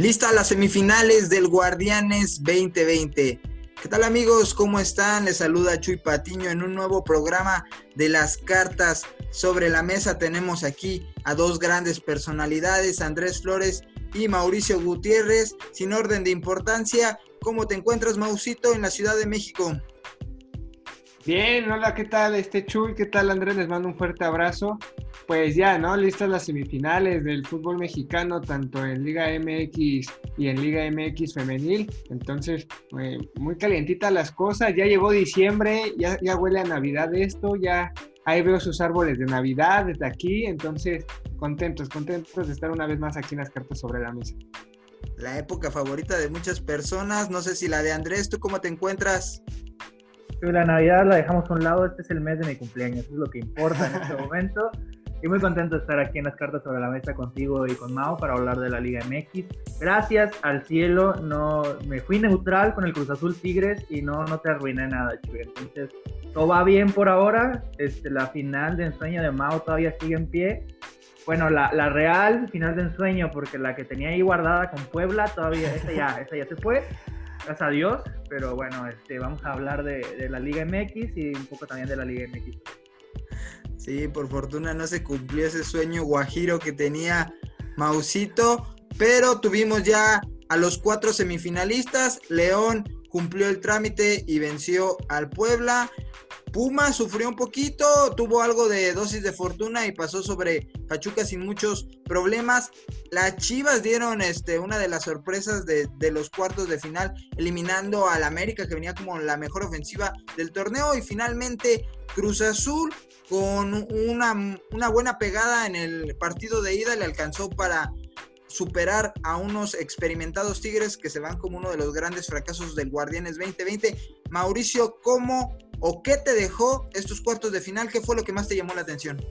Lista las semifinales del Guardianes 2020. ¿Qué tal amigos? ¿Cómo están? Les saluda Chuy Patiño en un nuevo programa de las cartas sobre la mesa. Tenemos aquí a dos grandes personalidades, Andrés Flores y Mauricio Gutiérrez. Sin orden de importancia, ¿cómo te encuentras, Mausito, en la Ciudad de México? Bien, hola, ¿qué tal? Este Chuy, ¿qué tal Andrés? Les mando un fuerte abrazo. Pues ya, ¿no? Listas las semifinales del fútbol mexicano, tanto en Liga MX y en Liga MX femenil. Entonces, eh, muy calientita las cosas. Ya llegó diciembre, ya, ya huele a Navidad esto, ya ahí veo sus árboles de Navidad desde aquí. Entonces, contentos, contentos de estar una vez más aquí en las cartas sobre la mesa. La época favorita de muchas personas, no sé si la de Andrés, ¿tú cómo te encuentras? La Navidad la dejamos a un lado, este es el mes de mi cumpleaños, eso es lo que importa en este momento. Y muy contento de estar aquí en las cartas sobre la mesa contigo y con Mao para hablar de la Liga MX. Gracias al cielo, no me fui neutral con el Cruz Azul Tigres y no, no te arruiné nada, Chuy. Entonces, todo va bien por ahora. Este, la final de ensueño de Mao todavía sigue en pie. Bueno, la, la, real final de ensueño, porque la que tenía ahí guardada con Puebla, todavía, esa ya, esa ya se fue. Gracias a Dios. Pero bueno, este, vamos a hablar de, de la Liga MX y un poco también de la Liga MX. Sí, por fortuna no se cumplió ese sueño guajiro que tenía Mausito, pero tuvimos ya a los cuatro semifinalistas. León cumplió el trámite y venció al Puebla. Puma sufrió un poquito, tuvo algo de dosis de fortuna y pasó sobre Pachuca sin muchos problemas. Las Chivas dieron este, una de las sorpresas de, de los cuartos de final, eliminando al América, que venía como la mejor ofensiva del torneo. Y finalmente Cruz Azul, con una, buena pegada en el partido de ida, le alcanzó para superar a unos experimentados Tigres que se van como uno de los grandes fracasos del Guardianes 2020. Mauricio, ¿cómo o qué te dejó estos cuartos de final? ¿Qué fue lo que más te llamó la atención?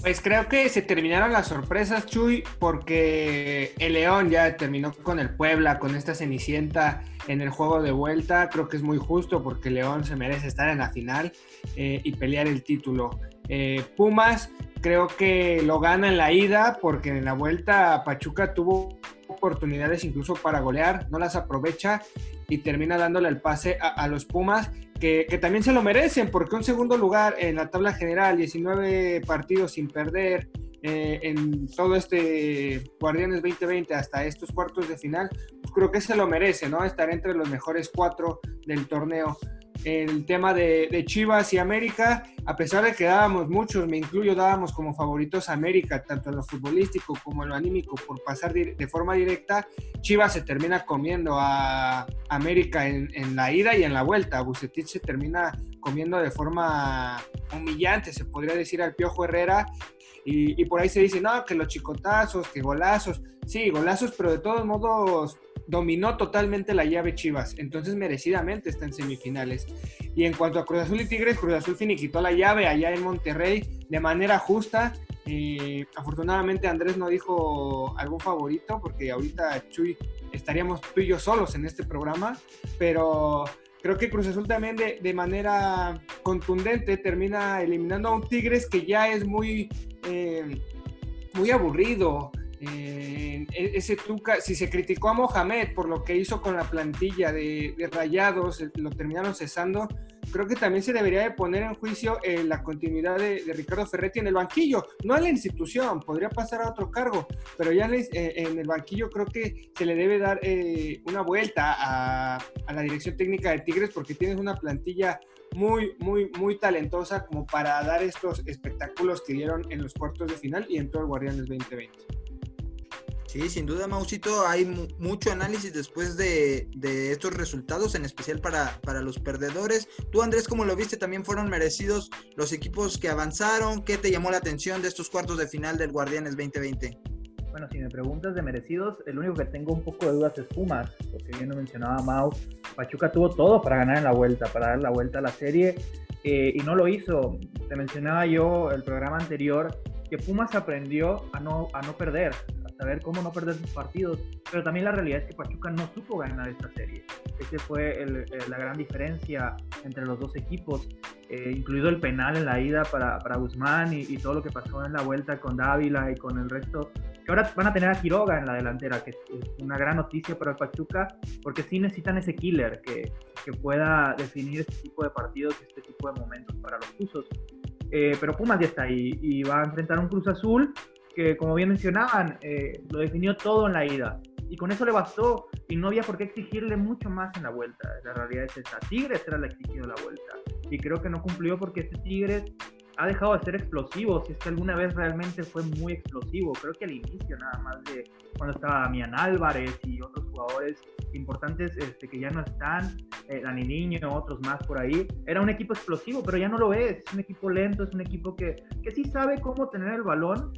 Pues creo que se terminaron las sorpresas, Chuy, porque el León ya terminó con el Puebla, con esta cenicienta en el juego de vuelta. Creo que es muy justo porque León se merece estar en la final eh, y pelear el título. Eh, Pumas creo que lo gana en la ida porque en la vuelta Pachuca tuvo oportunidades incluso para golear, no las aprovecha y termina dándole el pase a, los Pumas, que, también se lo merecen, porque un segundo lugar en la tabla general, 19 partidos sin perder, eh, en todo este Guardianes 2020 hasta estos cuartos de final, pues creo que se lo merece, ¿no? Estar entre los mejores cuatro del torneo el tema de, Chivas y América, a pesar de que dábamos muchos, me incluyo, dábamos como favoritos a América, tanto en lo futbolístico como en lo anímico, por pasar de, forma directa, Chivas se termina comiendo a América en, la ida y en la vuelta. Bucetich se termina comiendo de forma humillante, se podría decir, al Piojo Herrera. Y, por ahí se dice, no, que los chicotazos, que golazos. Sí, golazos, pero de todos modos dominó totalmente la llave Chivas, entonces merecidamente está en semifinales. Y en cuanto a Cruz Azul y Tigres, Cruz Azul finiquitó la llave allá en Monterrey de manera justa. Y afortunadamente Andrés no dijo algún favorito, porque ahorita Chuy estaríamos tú y yo solos en este programa, pero creo que Cruz Azul también de, de manera contundente termina eliminando a un Tigres que ya es muy, eh, muy aburrido. Eh, e-, ese Tuca, si se criticó a Mohamed por lo que hizo con la plantilla de, Rayados, eh, lo terminaron cesando, creo que también se debería de poner en juicio eh, la continuidad de, Ricardo Ferretti en el banquillo, no a la institución, podría pasar a otro cargo, pero ya en el banquillo creo que se le debe dar una vuelta a, a la dirección técnica de Tigres porque tienes una plantilla muy, muy, muy talentosa como para dar estos espectáculos que dieron en los cuartos de final y en todo el Guardianes 2020. Sí, sin duda, Mausito, hay mucho análisis después de, estos resultados, en especial para, para, los perdedores. Tú, Andrés, como lo viste, también fueron merecidos los equipos que avanzaron. ¿Qué te llamó la atención de estos cuartos de final del Guardianes 2020? Bueno, si me preguntas de merecidos, el único que tengo un poco de dudas es Pumas, porque bien lo mencionaba Mau, Pachuca tuvo todo para ganar en la vuelta, para dar la vuelta a la serie, eh, y no lo hizo. Te mencionaba yo el programa anterior que Pumas aprendió a no, a no perder, saber cómo no perder sus partidos, pero también la realidad es que Pachuca no supo ganar esta serie. Esa fue eh, la gran diferencia entre los dos equipos, eh, incluido el penal en la ida para, para Guzmán y, todo lo que pasó en la vuelta con Dávila y con el resto que ahora van a tener a Quiroga en la delantera, que es una gran noticia para el Pachuca, porque sí necesitan ese killer que, que pueda definir este tipo de partidos, este tipo de momentos para los Tuzos. Eh, pero Pumas ya está ahí y va a enfrentar un Cruz Azul que, como bien mencionaban, eh, lo definió todo en la ida. Y con eso le bastó y no había por qué exigirle mucho más en la vuelta. La realidad es esa. Tigres era el exigido en la vuelta. Y creo que no cumplió porque este Tigres ha dejado de ser explosivo, si es que alguna vez realmente fue muy explosivo. Creo que al inicio nada más de cuando estaba Damián Álvarez y otros jugadores importantes este, que ya no están, eh, Dani Niño, otros más por ahí, era un equipo explosivo, pero ya no lo es. Es un equipo lento, es un equipo que, que sí sabe cómo tener el balón,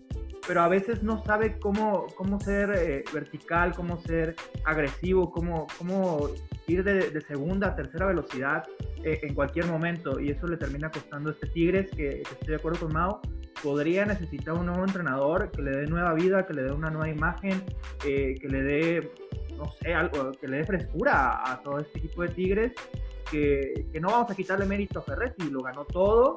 pero a veces no sabe cómo, cómo ser eh, vertical, cómo ser agresivo, cómo, cómo ir de, segunda a tercera velocidad eh, en cualquier momento. Y eso le termina costando a este Tigres, que, estoy de acuerdo con Mao, podría necesitar un nuevo entrenador que le dé nueva vida, que le dé una nueva imagen, eh, que le dé, no sé, algo, que le dé frescura a, todo este equipo de Tigres. Que, que, no vamos a quitarle mérito a Ferretti, lo ganó todo,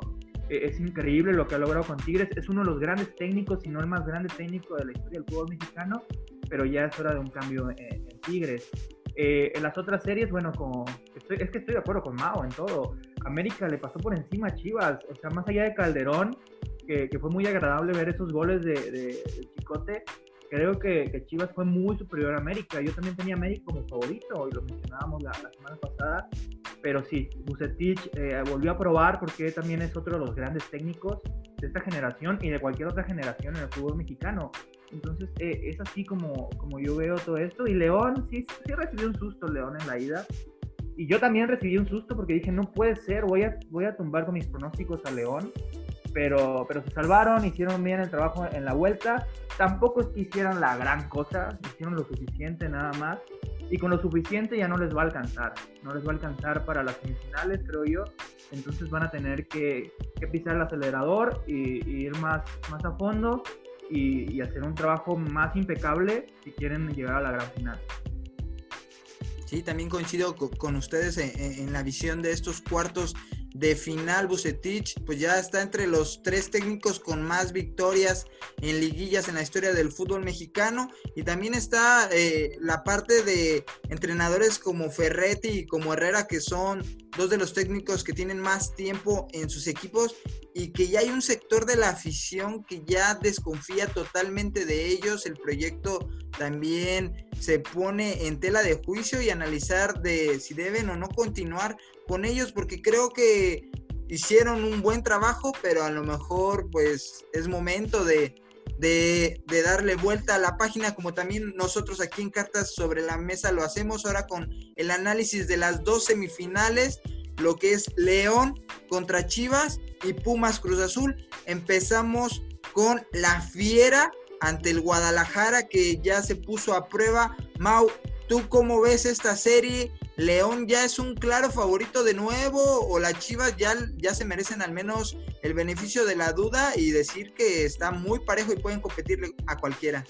eh, es increíble lo que ha logrado con Tigres. Es uno de los grandes técnicos, si no el más grande técnico de la historia del fútbol mexicano, pero ya es hora de un cambio en, Tigres. Eh, en las otras series, bueno, como es que estoy de acuerdo con Mao en todo. América le pasó por encima a Chivas, o sea, más allá de Calderón, que, fue muy agradable ver esos goles de, de Chicote creo que, Chivas fue muy superior a América. Yo también tenía a América como favorito y lo mencionábamos la, semana pasada. Pero sí, Bucetich eh, volvió a probar porque también es otro de los grandes técnicos de esta generación y de cualquier otra generación en el fútbol mexicano. Entonces eh, es así como, como yo veo todo esto. Y León, sí, sí recibió un susto León en la ida. Y yo también recibí un susto porque dije, no puede ser, voy a, voy a tumbar con mis pronósticos a León pero, pero se salvaron, hicieron bien el trabajo en la vuelta. Tampoco es que hicieran la gran cosa, hicieron lo suficiente nada más. Y con lo suficiente ya no les va a alcanzar. No les va a alcanzar para las semifinales, creo yo. Entonces van a tener que, pisar el acelerador y, ir más, más a fondo y, hacer un trabajo más impecable si quieren llegar a la gran final. Sí, también coincido con, ustedes en, la visión de estos cuartos de final Bucetich, pues ya está entre los tres técnicos con más victorias en liguillas en la historia del fútbol mexicano. Y también está eh, la parte de entrenadores como Ferretti y como Herrera que son dos de los técnicos que tienen más tiempo en sus equipos y que ya hay un sector de la afición que ya desconfía totalmente de ellos, el proyecto también se pone en tela de juicio y analizar de si deben o no continuar con ellos porque creo que hicieron un buen trabajo, pero a lo mejor pues es momento de, de, darle vuelta a la página, como también nosotros aquí en Cartas sobre la Mesa lo hacemos ahora con el análisis de las dos semifinales, lo que es León contra Chivas y Pumas Cruz Azul. Empezamos con la Fiera ante el Guadalajara que ya se puso a prueba. Mau, ¿tú cómo ves esta serie? León ya es un claro favorito de nuevo o las Chivas ya, ya se merecen al menos el beneficio de la duda y decir que está muy parejo y pueden competirle a cualquiera.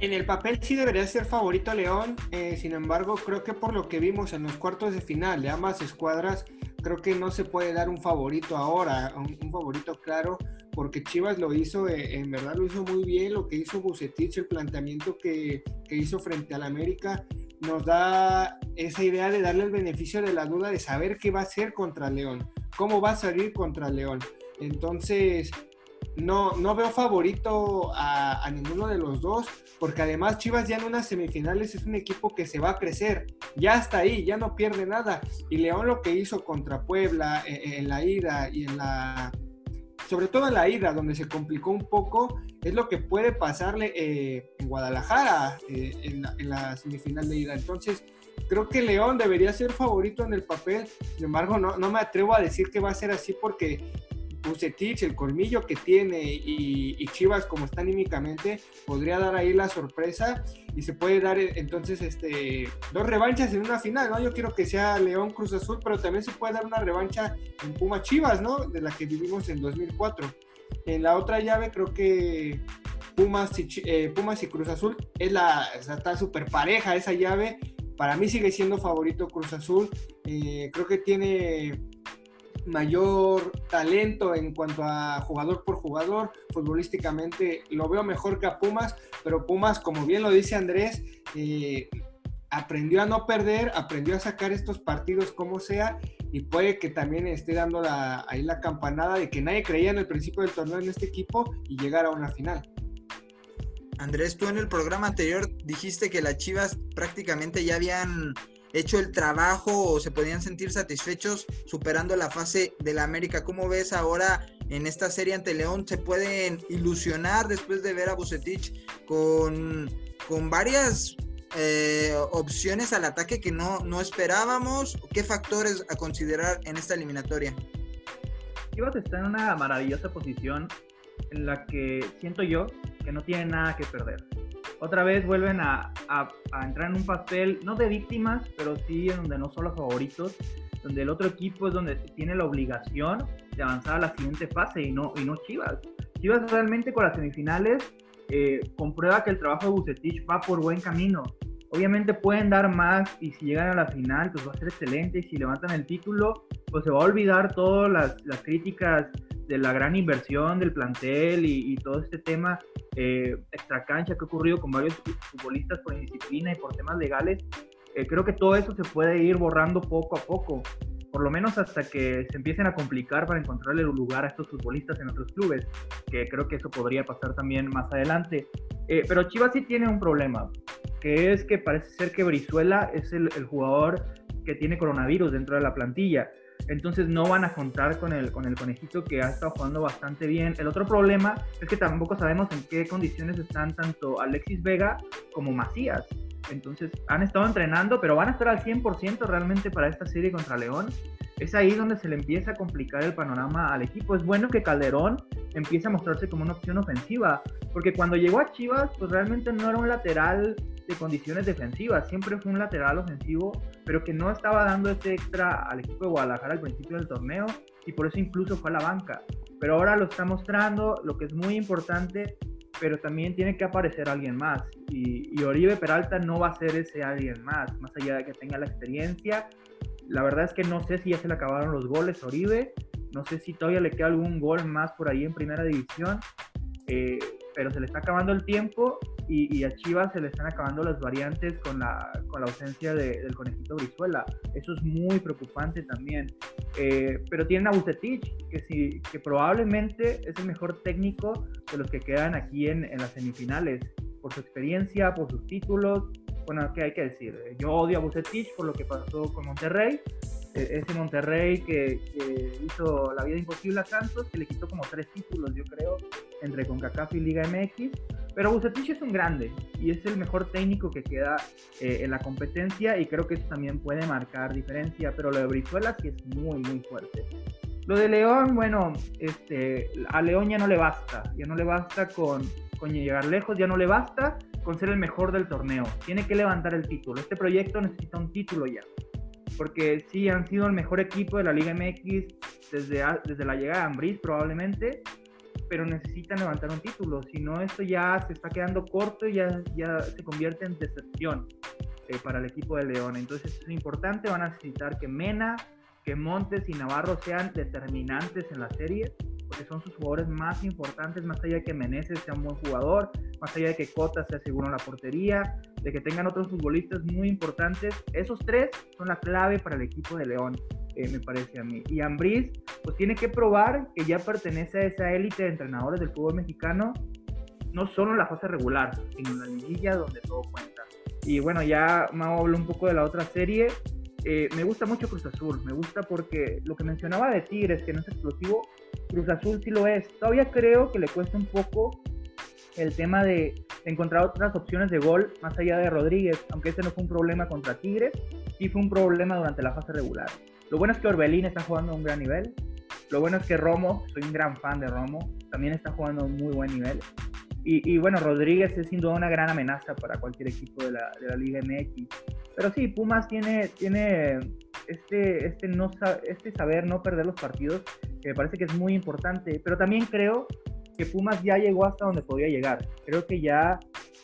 En el papel sí debería ser favorito León, eh, sin embargo creo que por lo que vimos en los cuartos de final de ambas escuadras, creo que no se puede dar un favorito ahora, un, favorito claro, porque Chivas lo hizo, eh, en verdad lo hizo muy bien, lo que hizo Bucetich, el planteamiento que, que hizo frente al América, nos da esa idea de darle el beneficio de la duda de saber qué va a hacer contra León, cómo va a salir contra León. Entonces, no, no veo favorito a, ninguno de los dos, porque además Chivas ya en unas semifinales es un equipo que se va a crecer, ya está ahí, ya no pierde nada. Y León lo que hizo contra Puebla en, eh, en la ida y en la sobre todo en la ida, donde se complicó un poco, es lo que puede pasarle eh, en Guadalajara eh, en, la, semifinal de ida. Entonces, creo que León debería ser favorito en el papel, sin embargo, no, no me atrevo a decir que va a ser así porque Bucetich, el colmillo que tiene y, Chivas como está anímicamente, podría dar ahí la sorpresa y se puede dar eh, entonces este, dos revanchas en una final, ¿no? Yo quiero que sea León Cruz Azul, pero también se puede dar una revancha en Puma Chivas, ¿no? De la que vivimos en 2004. En la otra llave creo que Pumas y, eh, Pumas y Cruz Azul es la, está súper pareja esa llave. Para mí sigue siendo favorito Cruz Azul. Eh, creo que tiene mayor talento en cuanto a jugador por jugador. Futbolísticamente lo veo mejor que a Pumas, pero Pumas, como bien lo dice Andrés, eh, aprendió a no perder, aprendió a sacar estos partidos como sea y puede que también esté dando ahí la campanada de que nadie creía en el principio del torneo en este equipo y llegar a una final. Andrés, tú en el programa anterior dijiste que las Chivas prácticamente ya habían hecho el trabajo o se podían sentir satisfechos superando la fase de la América. ¿Cómo ves ahora en esta serie ante León? ¿Se pueden ilusionar después de ver a Bucetich con, con varias eh, opciones al ataque que no, no esperábamos? ¿Qué factores a considerar en esta eliminatoria? Chivas está en una maravillosa posición en la que siento yo que no tienen nada que perder otra vez vuelven a, entrar en un papel, no de víctimas, pero sí en donde no son los favoritos, donde el otro equipo es donde tiene la obligación de avanzar a la siguiente fase y no, y no Chivas. Chivas realmente con las semifinales eh, comprueba que el trabajo de Bucetich va por buen camino. Obviamente pueden dar más y si llegan a la final, pues va a ser excelente. Y si levantan el título, pues se va a olvidar todas las, las críticas de la gran inversión del plantel y, todo este tema eh, extra cancha que ha ocurrido con varios futbolistas por indisciplina y por temas legales, eh, creo que todo eso se puede ir borrando poco a poco, por lo menos hasta que se empiecen a complicar para encontrarle un lugar a estos futbolistas en otros clubes, que creo que eso podría pasar también más adelante. Eh, pero Chivas sí tiene un problema, que es que parece ser que Brizuela es el jugador que tiene coronavirus dentro de la plantilla. Entonces no van a contar con el, con el conejito que ha estado jugando bastante bien. El otro problema es que tampoco sabemos en qué condiciones están tanto Alexis Vega como Macías. Entonces han estado entrenando, pero van a estar al 100% realmente para esta serie contra León. Es ahí donde se le empieza a complicar el panorama al equipo. Es bueno que Calderón empiece a mostrarse como una opción ofensiva, porque cuando llegó a Chivas, pues realmente no era un lateral de condiciones defensivas, siempre fue un lateral ofensivo, pero que no estaba dando ese extra al equipo de Guadalajara al principio del torneo y por eso incluso fue a la banca. Pero ahora lo está mostrando, lo que es muy importante, pero también tiene que aparecer alguien más. Y, y Oribe Peralta no va a ser ese alguien más, más allá de que tenga la experiencia. La verdad es que no sé si ya se le acabaron los goles a Oribe, no sé si todavía le queda algún gol más por ahí en primera división. Eh, pero se le está acabando el tiempo y, a Chivas se le están acabando las variantes con la, con la ausencia del conejito Brizuela. Eso es muy preocupante también. Eh, pero tienen a Bucetich, que, sí, que probablemente es el mejor técnico de los que quedan aquí en, en las semifinales, por su experiencia, por sus títulos. Bueno, ¿qué hay que decir? Yo odio a Bucetich por lo que pasó con Monterrey, ese Monterrey que, hizo la vida imposible a Santos, que le quitó como tres títulos, yo creo, entre CONCACAF y Liga MX. Pero Bucetich es un grande y es el mejor técnico que queda eh, en la competencia y creo que eso también puede marcar diferencia, pero lo de Brizuela sí es muy, muy fuerte. Lo de León, bueno, este, a León ya no le basta, ya no le basta con, con llegar lejos, ya no le basta con ser el mejor del torneo, tiene que levantar el título. Este proyecto necesita un título ya porque sí han sido el mejor equipo de la Liga MX desde, desde la llegada de Ambris probablemente, pero necesitan levantar un título, si no esto ya se está quedando corto y ya, ya se convierte en decepción eh, para el equipo de León. Entonces es importante, van a necesitar que Mena, que Montes y Navarro sean determinantes en la serie porque son sus jugadores más importantes, más allá de que Meneses sea un buen jugador, más allá de que Cota sea seguro en la portería, de que tengan otros futbolistas muy importantes. Esos tres son la clave para el equipo de León, eh, me parece a mí. Y Ambriz, pues tiene que probar que ya pertenece a esa élite de entrenadores del fútbol mexicano, no solo en la fase regular, sino en la liguilla donde todo cuenta. Y bueno, ya me hablo un poco de la otra serie. Eh, me gusta mucho Cruz Azul, me gusta porque lo que mencionaba de Tigres, que no es explosivo, Cruz Azul sí lo es. Todavía creo que le cuesta un poco el tema de encontrar otras opciones de gol más allá de Rodríguez, aunque ese no fue un problema contra Tigres, sí fue un problema durante la fase regular. Lo bueno es que Orbelín está jugando a un gran nivel. Lo bueno es que Romo, soy un gran fan de Romo, también está jugando a un muy buen nivel. Y, bueno, Rodríguez es sin duda una gran amenaza para cualquier equipo de la, Liga MX. Pero sí, Pumas tiene, tiene este, este, no, este saber no perder los partidos, que me parece que es muy importante. Pero también creo que Pumas ya llegó hasta donde podía llegar. Creo que ya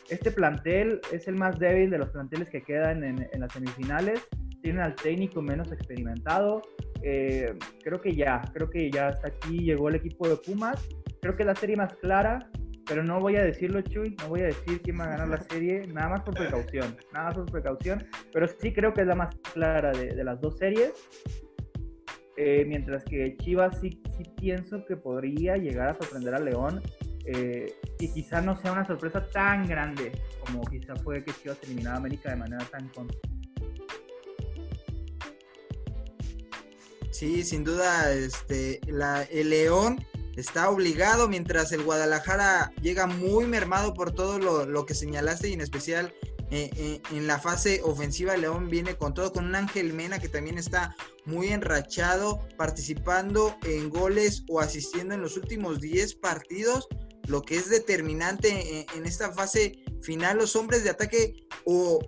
este plantel es el más débil de los planteles que quedan en, las semifinales. Tienen al técnico menos experimentado. eh, creo que ya, creo que ya hasta aquí llegó el equipo de Pumas. Creo que la serie más clara, pero no voy a decirlo, Chuy, no voy a decir quién va a ganar la serie, nada más por precaución, nada más por precaución, pero sí creo que es la más clara de, las dos series. Eh, mientras que Chivas sí, sí pienso que podría llegar a sorprender a León eh, y quizá no sea una sorpresa tan grande como quizá fue que Chivas eliminara a América de manera tan Sí, sin duda, este, la, el León está obligado, mientras el Guadalajara llega muy mermado por todo lo, que señalaste y en especial eh, eh, en la fase ofensiva León viene con todo, con un Ángel Mena que también está muy enrachado, participando en goles o asistiendo en los últimos 10 partidos lo que es determinante en, esta fase final, los hombres de ataque o,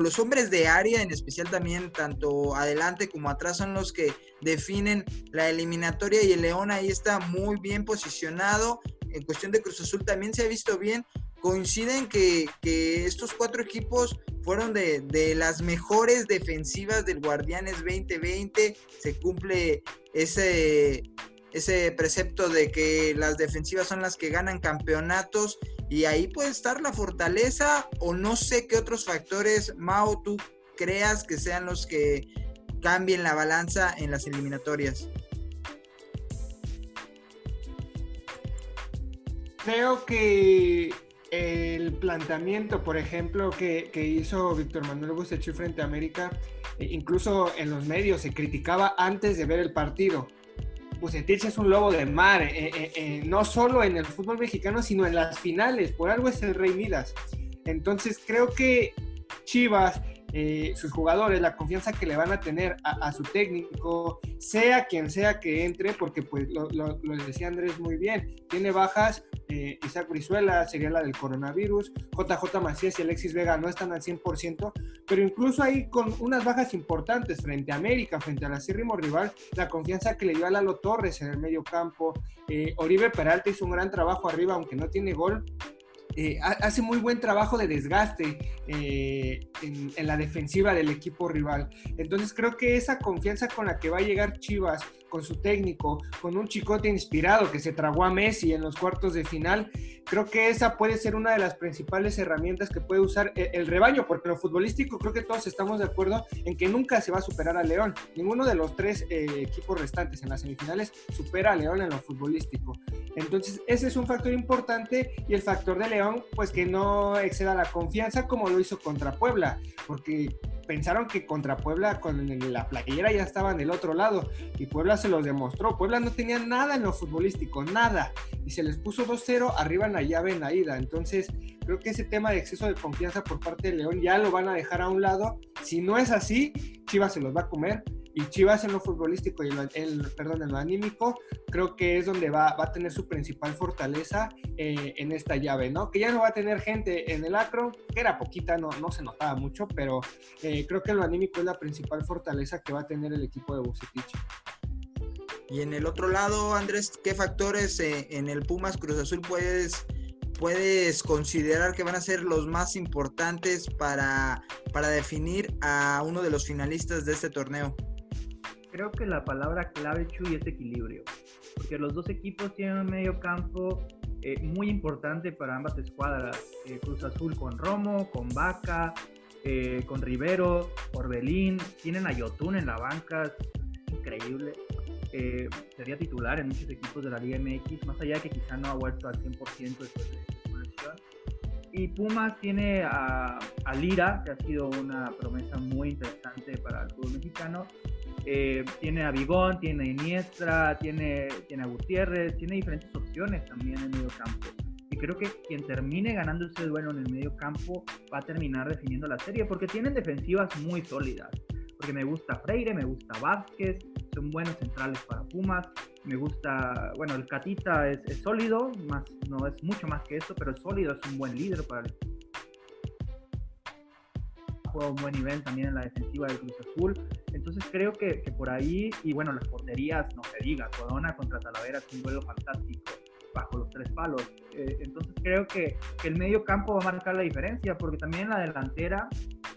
los hombres de área, en especial también tanto adelante como atrás, son los que definen la eliminatoria y el León ahí está muy bien posicionado. En cuestión de Cruz Azul también se ha visto bien. Coinciden que, estos cuatro equipos fueron de, de, las mejores defensivas del Guardianes 2020. Se cumple ese, ese precepto de que las defensivas son las que ganan campeonatos y ahí puede estar la fortaleza o no sé qué otros factores, Mao, tú creas que sean los que cambien la balanza en las eliminatorias. Creo que el planteamiento, por ejemplo, que, hizo Víctor Manuel Bucechi frente a América, e incluso en los medios se criticaba antes de ver el partido. Bucetich es un lobo de mar, eh, eh, eh, no solo en el fútbol mexicano, sino en las finales, por algo es el Rey Midas. Entonces creo que Chivas sus jugadores, la confianza que le van a tener a, su técnico, sea quien sea que entre, porque pues lo, decía Andrés muy bien, tiene bajas, eh, Isaac Brizuela sería la del coronavirus, JJ Macías y Alexis Vega no están al 100%, pero incluso ahí con unas bajas importantes frente a América, frente al acérrimo rival, la confianza que le dio a Lalo Torres en el medio campo, eh, Oribe Peralta hizo un gran trabajo arriba, aunque no tiene gol, eh, hace muy buen trabajo de desgaste eh, en, la defensiva del equipo rival. Entonces creo que esa confianza con la que va a llegar Chivas con su técnico, con un chicote inspirado que se tragó a Messi en los cuartos de final. Creo que esa puede ser una de las principales herramientas que puede usar el, rebaño, porque lo futbolístico creo que todos estamos de acuerdo en que nunca se va a superar a León. Ninguno de los tres eh, equipos restantes en las semifinales supera a León en lo futbolístico. Entonces, ese es un factor importante y el factor de León, pues que no exceda la confianza como lo hizo contra Puebla, porque pensaron que contra Puebla con la playera ya estaban del otro lado y Puebla se los demostró. Puebla no tenía nada en lo futbolístico, nada. Y se les puso 2-0 arriba en la llave en la ida. Entonces, creo que ese tema de exceso de confianza por parte de León ya lo van a dejar a un lado. Si no es así, Chivas se los va a comer y Chivas en lo futbolístico y el, perdón, en lo anímico, creo que es donde va, a tener su principal fortaleza eh, en esta llave, ¿no? Que ya no va a tener gente en el acro, que era poquita, no, no se notaba mucho, pero eh, creo que lo anímico es la principal fortaleza que va a tener el equipo de Bucetich. Y en el otro lado, Andrés, ¿qué factores eh, en el Pumas Cruz Azul puedes puedes considerar que van a ser los más importantes para, para definir a uno de los finalistas de este torneo? Creo que la palabra clave, Chuy, es equilibrio. Porque los dos equipos tienen un medio campo eh, muy importante para ambas escuadras. Eh, Cruz Azul con Romo, con Vaca, eh, con Rivero, Orbelín. Tienen a Yotun en la banca, es increíble. sería titular en muchos equipos de la Liga MX, más allá de que quizá no ha vuelto al 100% después de su lesión. Y Pumas tiene a, a, Lira, que ha sido una promesa muy interesante para el fútbol mexicano, eh, tiene a Bigón, tiene a Iniestra, tiene, tiene a Gutiérrez, tiene diferentes opciones también en el medio campo. Y creo que quien termine ganando ese duelo en el medio campo va a terminar definiendo la serie, porque tienen defensivas muy sólidas. Porque me gusta Freire, me gusta Vázquez, son buenos centrales para Pumas. Me gusta, bueno, el Catita es, sólido, más, no es mucho más que eso, pero es sólido, es un buen líder para el juega un buen nivel también en la defensiva del Cruz Azul. Entonces creo que, por ahí, y bueno, las porterías, no se diga, Corona contra Talavera es un duelo fantástico bajo los tres palos. Eh, entonces creo que, el medio campo va a marcar la diferencia, porque también en la delantera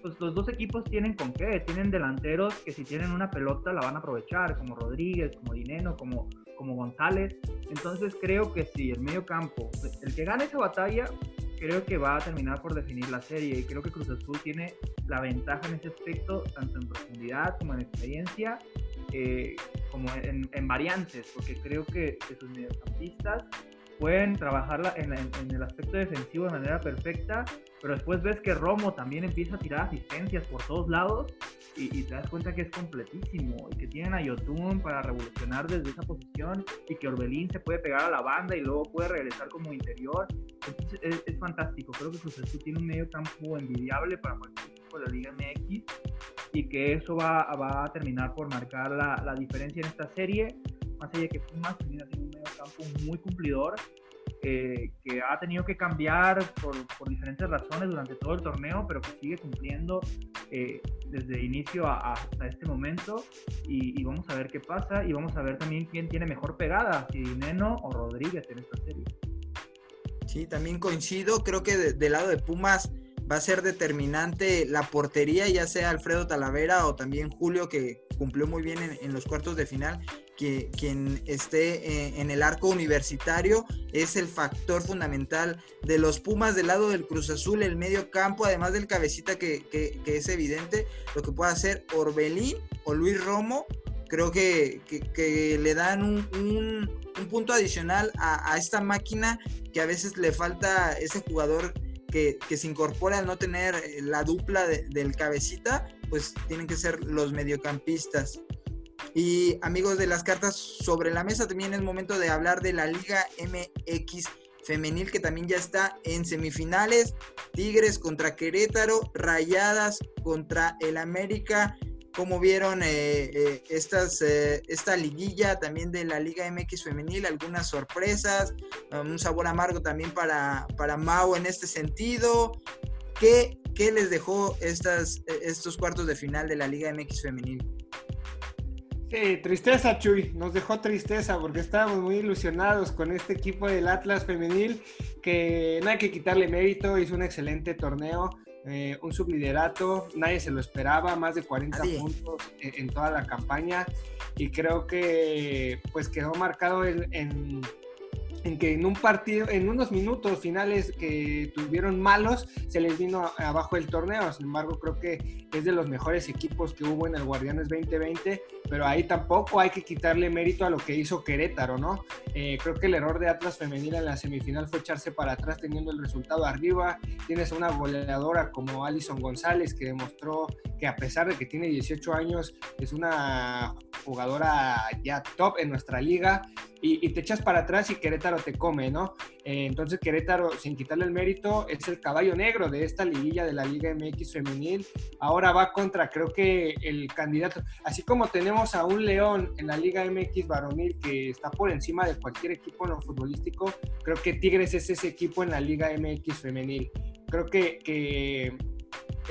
pues los dos equipos tienen con qué, tienen delanteros que si tienen una pelota la van a aprovechar, como Rodríguez, como Dineno, como, como González. Entonces creo que si el medio campo, el que gane esa batalla, creo que va a terminar por definir la serie y creo que Cruz Azul tiene la ventaja en ese aspecto, tanto en profundidad como en experiencia, eh, como en, variantes, porque creo que, que sus mediocampistas pueden trabajarla en, el aspecto defensivo de manera perfecta, pero después ves que Romo también empieza a tirar asistencias por todos lados y, te das cuenta que es completísimo y que tienen a Yotun para revolucionar desde esa posición y que Orbelín se puede pegar a la banda y luego puede regresar como interior. Entonces es, fantástico. Creo que Cruz Azul tiene un medio campo envidiable para cualquier equipo de la Liga MX y que eso va, va a terminar por marcar la, la diferencia en esta serie más allá de que Pumas termina siendo un medio campo muy cumplidor, eh, que ha tenido que cambiar por, por, diferentes razones durante todo el torneo, pero que sigue cumpliendo eh, desde inicio hasta este momento. Y, vamos a ver qué pasa. Y vamos a ver también quién tiene mejor pegada, si Neno o Rodríguez en esta serie. Sí, también coincido. Creo que del lado de Pumas va a ser determinante la portería, ya sea Alfredo Talavera o también Julio, que cumplió muy bien en, los cuartos de final que quien esté eh, en el arco universitario es el factor fundamental de los Pumas del lado del Cruz Azul, el medio campo, además del cabecita que, es evidente, lo que puede hacer Orbelín o Luis Romo, creo que, le dan un, punto adicional a, esta máquina que a veces le falta ese jugador que, se incorpora al no tener la dupla del cabecita, pues tienen que ser los mediocampistas. Y amigos de las cartas sobre la mesa, también es momento de hablar de la Liga MX femenil que también ya está en semifinales. Tigres contra Querétaro, Rayadas contra el América. Como vieron eh, eh, estas, eh, esta liguilla también de la Liga MX femenil? Algunas sorpresas, um, un sabor amargo también para, para Mau en este sentido. ¿Qué, qué les dejó estas, estos cuartos de final de la Liga MX femenil? Sí, tristeza, Chuy. Nos dejó tristeza porque estábamos muy ilusionados con este equipo del Atlas femenil que no hay que quitarle mérito, hizo un excelente torneo, eh, un subliderato, nadie se lo esperaba, más de 40 puntos en, toda la campaña y creo que pues quedó marcado en en que en un partido, en unos minutos finales que tuvieron malos, se les vino abajo el torneo. Sin embargo, creo que es de los mejores equipos que hubo en el Guardianes 2020, pero ahí tampoco hay que quitarle mérito a lo que hizo Querétaro, ¿no? Eh, creo que el error de Atlas Femenil en la semifinal fue echarse para atrás teniendo el resultado arriba. Tienes una goleadora como Alison González que demostró que a pesar de que tiene 18 años, es una jugadora ya top en nuestra liga y, te echas para atrás y Querétaro te come, ¿no? Eh, entonces Querétaro, sin quitarle el mérito, es el caballo negro de esta liguilla de la Liga MX femenil. Ahora va contra, creo que el candidato, así como tenemos a un León en la Liga MX varonil que está por encima de cualquier equipo no futbolístico, creo que Tigres es ese equipo en la Liga MX femenil. Creo que, que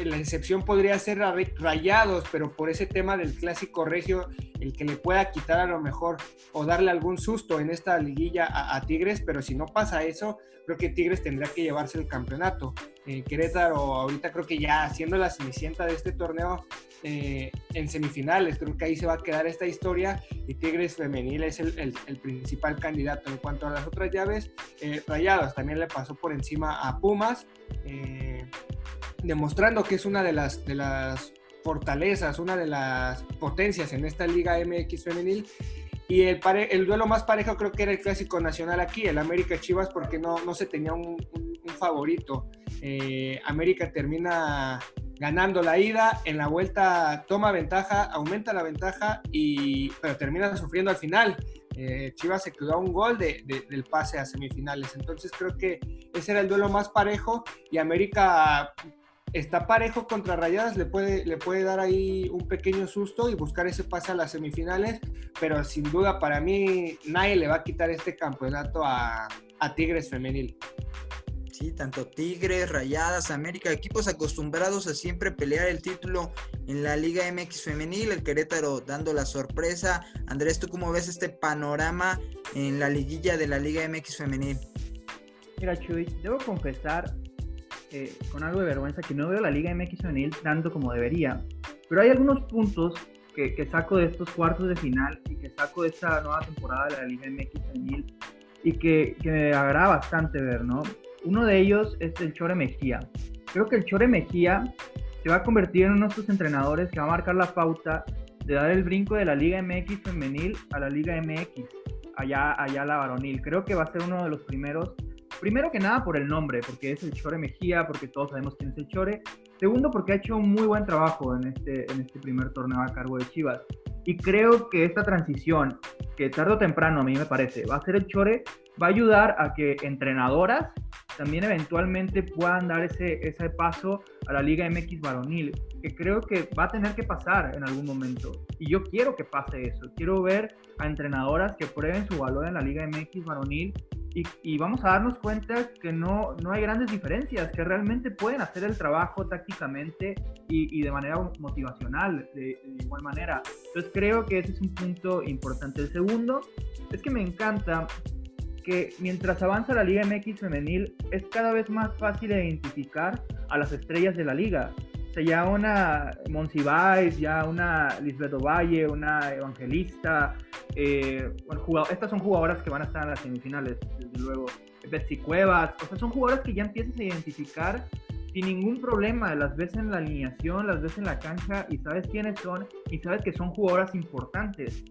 la excepción podría ser Rayados, pero por ese tema del clásico regio, el que le pueda quitar a lo mejor o darle algún susto en esta liguilla a, Tigres, pero si no pasa eso, creo que Tigres tendrá que llevarse el campeonato. Eh, Querétaro ahorita creo que ya siendo la cenicienta de este torneo eh, en semifinales, creo que ahí se va a quedar esta historia y Tigres femenil es el, principal candidato. En cuanto a las otras llaves, eh, Rayados también le pasó por encima a Pumas. Demostrando que es una de las, de las fortalezas, una de las potencias en esta Liga MX femenil. Y el, el duelo más parejo creo que era el clásico nacional aquí, el América Chivas, porque no, no se tenía un, favorito. Eh, América termina ganando la ida, en la vuelta toma ventaja, aumenta la ventaja, y, pero termina sufriendo al final. Eh, Chivas se quedó a un gol de, del pase a semifinales. Entonces creo que ese era el duelo más parejo y América está parejo contra Rayadas, le puede, le puede dar ahí un pequeño susto y buscar ese pase a las semifinales, pero sin duda para mí nadie le va a quitar este campeonato a, a Tigres femenil. Sí, tanto Tigres, Rayadas, América, equipos acostumbrados a siempre pelear el título en la Liga MX femenil, el Querétaro dando la sorpresa. Andrés, ¿tú cómo ves este panorama en la liguilla de la Liga MX femenil? Mira, Chuy, debo confesar con algo de vergüenza que no veo la Liga MX femenil tanto como debería. Pero hay algunos puntos que, que, saco de estos cuartos de final y que saco de esta nueva temporada de la Liga MX femenil y que, que me agrada bastante ver, ¿no? Uno de ellos es el Chore Mejía. Creo que el Chore Mejía se va a convertir en uno de estos entrenadores que va a marcar la pauta de dar el brinco de la Liga MX femenil a la Liga MX, allá, allá la varonil. Creo que va a ser uno de los primeros, primero que nada por el nombre, porque es el Chore Mejía, porque todos sabemos quién es el Chore. Segundo, porque ha hecho un muy buen trabajo en este, en este primer torneo a cargo de Chivas. Y creo que esta transición, que tarde o temprano a mí me parece, va a ser el Chore, va a ayudar a que entrenadoras también eventualmente puedan dar ese, ese paso a la Liga MX varonil, que creo que va a tener que pasar en algún momento. Y yo quiero que pase eso. Quiero ver a entrenadoras que prueben su valor en la Liga MX varonil y, y, vamos a darnos cuenta que no, no hay grandes diferencias, que realmente pueden hacer el trabajo tácticamente y, y de manera motivacional, de, de, igual manera. Entonces creo que ese es un punto importante. El segundo es que me encanta que mientras avanza la Liga MX femenil es cada vez más fácil identificar a las estrellas de la liga. O sea, ya una Monsiváis, ya una Lisbeth Ovalle, una Evangelista, eh, bueno, estas son jugadoras que van a estar en las semifinales, desde luego. Betsy Cuevas, o sea, son jugadoras que ya empiezas a identificar sin ningún problema, las ves en la alineación, las ves en la cancha y sabes quiénes son y sabes que son jugadoras importantes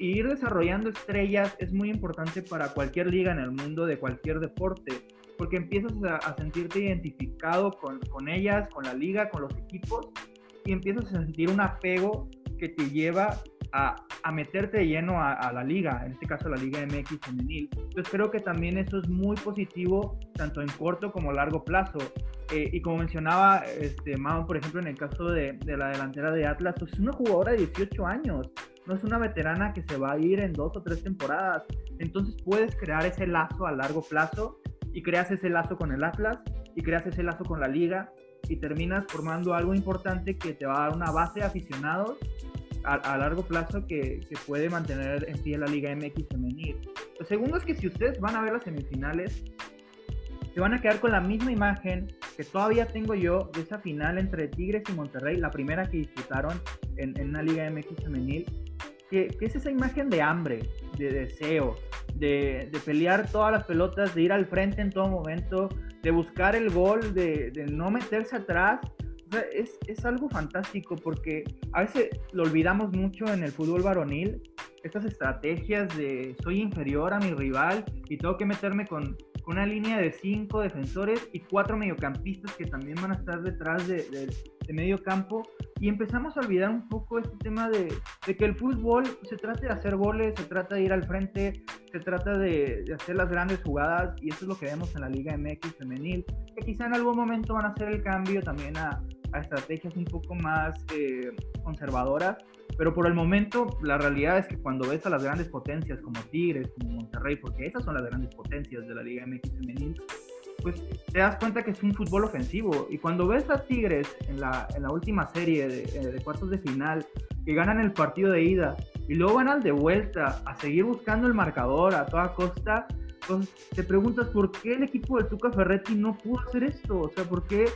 ir desarrollando estrellas es muy importante para cualquier liga en el mundo de cualquier deporte, porque empiezas a, sentirte identificado con, con, ellas, con la liga, con los equipos, y empiezas a sentir un apego que te lleva a, a meterte lleno a, la liga, en este caso la Liga MX femenil. Entonces creo que también eso es muy positivo, tanto en corto como largo plazo. Eh, y como mencionaba este, Mao, por ejemplo, en el caso de, de la delantera de Atlas, pues es una jugadora de 18 años no es una veterana que se va a ir en dos o tres temporadas. Entonces puedes crear ese lazo a largo plazo y creas ese lazo con el Atlas y creas ese lazo con la liga y terminas formando algo importante que te va a dar una base de aficionados a, largo plazo que, que, puede mantener en pie la Liga MX femenil. Lo segundo es que si ustedes van a ver las semifinales, se van a quedar con la misma imagen que todavía tengo yo de esa final entre Tigres y Monterrey, la primera que disputaron en, en una Liga MX femenil, que, es esa imagen de hambre, de deseo, de, de, pelear todas las pelotas, de ir al frente en todo momento, de buscar el gol, de, de no meterse atrás. es, es, algo fantástico porque a veces lo olvidamos mucho en el fútbol varonil, estas estrategias de soy inferior a mi rival y tengo que meterme con, una línea de cinco defensores y cuatro mediocampistas que también van a estar detrás de, de, medio campo. Y empezamos a olvidar un poco este tema de, de, que el fútbol se trata de hacer goles, se trata de ir al frente, se trata de, de, hacer las grandes jugadas y eso es lo que vemos en la Liga MX femenil, que quizá en algún momento van a hacer el cambio también a, a estrategias un poco más eh, conservadoras pero por el momento, la realidad es que cuando ves a las grandes potencias como Tigres, como Monterrey, porque esas son las grandes potencias de la Liga MX femenil, pues te das cuenta que es un fútbol ofensivo. Y cuando ves a Tigres en la, en la última serie de, eh, de, cuartos de final, que ganan el partido de ida y luego van al de vuelta a seguir buscando el marcador a toda costa, pues te preguntas por qué el equipo del Tuca Ferretti no pudo hacer esto. O sea, por qué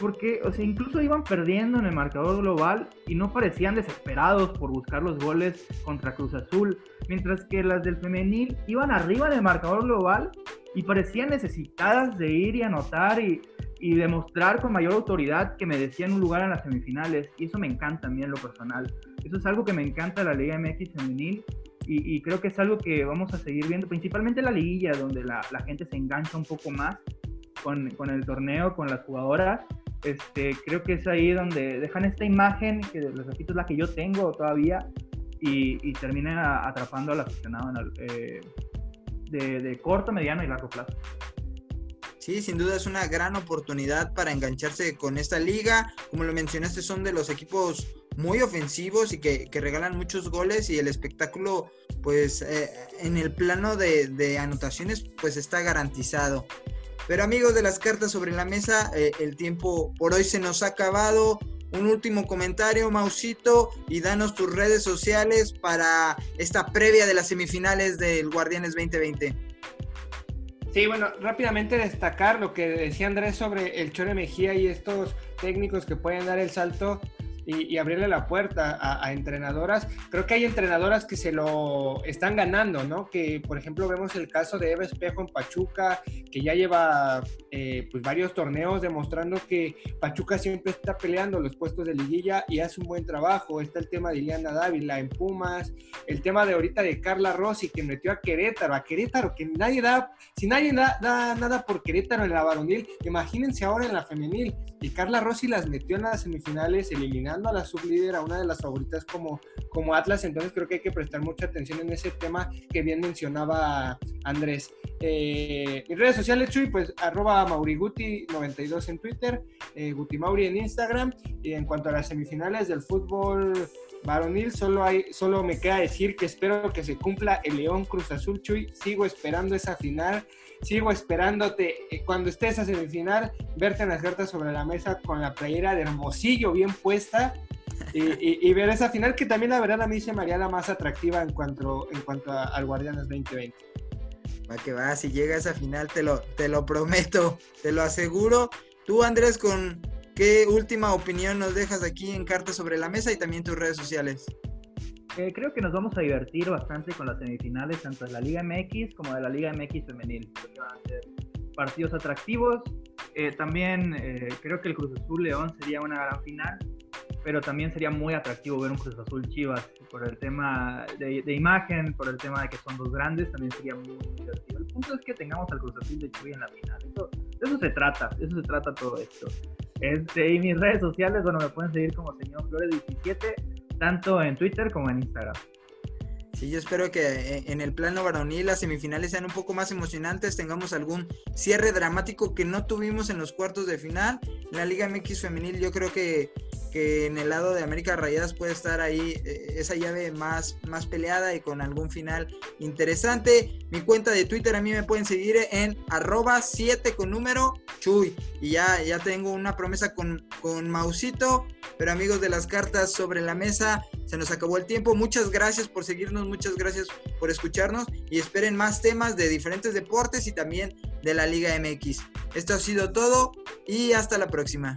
porque, o sea, incluso iban perdiendo en el marcador global y no parecían desesperados por buscar los goles contra Cruz Azul, mientras que las del femenil iban arriba en el marcador global y parecían necesitadas de ir y anotar y, y demostrar con mayor autoridad que merecían un lugar en las semifinales. Y eso me encanta a mí en lo personal. Eso es algo que me encanta la Liga MX femenil y, y, creo que es algo que vamos a seguir viendo, principalmente en la liguilla, donde la, la gente se engancha un poco más con, con, el torneo, con las jugadoras. Este, creo que es ahí donde dejan esta imagen, que les repito es la que yo tengo todavía, y, y termina atrapando al aficionado en el, eh, de, de corto, mediano y largo plazo. Sí, sin duda es una gran oportunidad para engancharse con esta liga. Como lo mencionaste, son de los equipos muy ofensivos y que, que regalan muchos goles y el espectáculo, pues eh, en el plano de, de, anotaciones, pues está garantizado. Pero amigos de las cartas sobre la mesa, eh, el tiempo por hoy se nos ha acabado. Un último comentario, Mausito, y danos tus redes sociales para esta previa de las semifinales del Guardianes 2020. Sí, bueno, rápidamente destacar lo que decía Andrés sobre el Chore Mejía y estos técnicos que pueden dar el salto y, abrirle la puerta a, entrenadoras. Creo que hay entrenadoras que se lo están ganando, ¿no? Que, por ejemplo, vemos el caso de Eva Espejo en Pachuca, que ya lleva eh, pues varios torneos demostrando que Pachuca siempre está peleando los puestos de liguilla y hace un buen trabajo. Está el tema de Iliana Dávila en Pumas, el tema de ahorita de Carla Rossi, que metió a Querétaro, a Querétaro, que nadie da, si nadie da, da nada por Querétaro en la varonil, imagínense ahora en la femenil. Y Carla Rossi las metió en las semifinales, a la sublíder, a una de las favoritas como, como Atlas, entonces creo que hay que prestar mucha atención en ese tema que bien mencionaba Andrés. Eh, mis redes sociales, Chuy, pues arroba mauriguti92 en Twitter, eh, Guti Mauri en Instagram, y en cuanto a las semifinales del fútbol varonil, solo, hay, solo me queda decir que espero que se cumpla el León Cruz Azul, Chuy, sigo esperando esa final sigo esperándote eh, cuando estés a semifinal, verte en las cartas sobre la mesa con la playera de Hermosillo bien puesta y, ver esa final que también la verdad a mí se me la más atractiva en cuanto, en cuanto al Guardianes 2020. Va que va, si llega a esa final te lo, te lo prometo, te lo aseguro. Tú Andrés, ¿con qué última opinión nos dejas aquí en Cartas sobre la Mesa y también tus redes sociales? Eh, creo que nos vamos a divertir bastante con las semifinales, tanto de la Liga MX como de la Liga MX femenil. van a ser partidos atractivos. Eh, también eh, creo que el Cruz Azul León sería una gran final, pero también sería muy atractivo ver un Cruz Azul Chivas por el tema de, imagen, por el tema de que son dos grandes, también sería muy, divertido. El punto es que tengamos al Cruz Azul de Chivas en la final. Eso, de eso se trata, de eso se trata todo esto. Este, y mis redes sociales, bueno, me pueden seguir como señor Flores17 tanto en Twitter como en Instagram. Sí, yo espero que eh, en el plano varonil las semifinales sean un poco más emocionantes, tengamos algún cierre dramático que no tuvimos en los cuartos de final. La Liga MX femenil yo creo que que en el lado de América Rayadas puede estar ahí eh, esa llave más, más peleada y con algún final interesante. Mi cuenta de Twitter a mí me pueden seguir en arroba 7 con número chuy. Y ya, ya tengo una promesa con, con Mausito. Pero amigos de las cartas sobre la mesa, se nos acabó el tiempo. Muchas gracias por seguirnos, muchas gracias por escucharnos y esperen más temas de diferentes deportes y también de la Liga MX. Esto ha sido todo y hasta la próxima.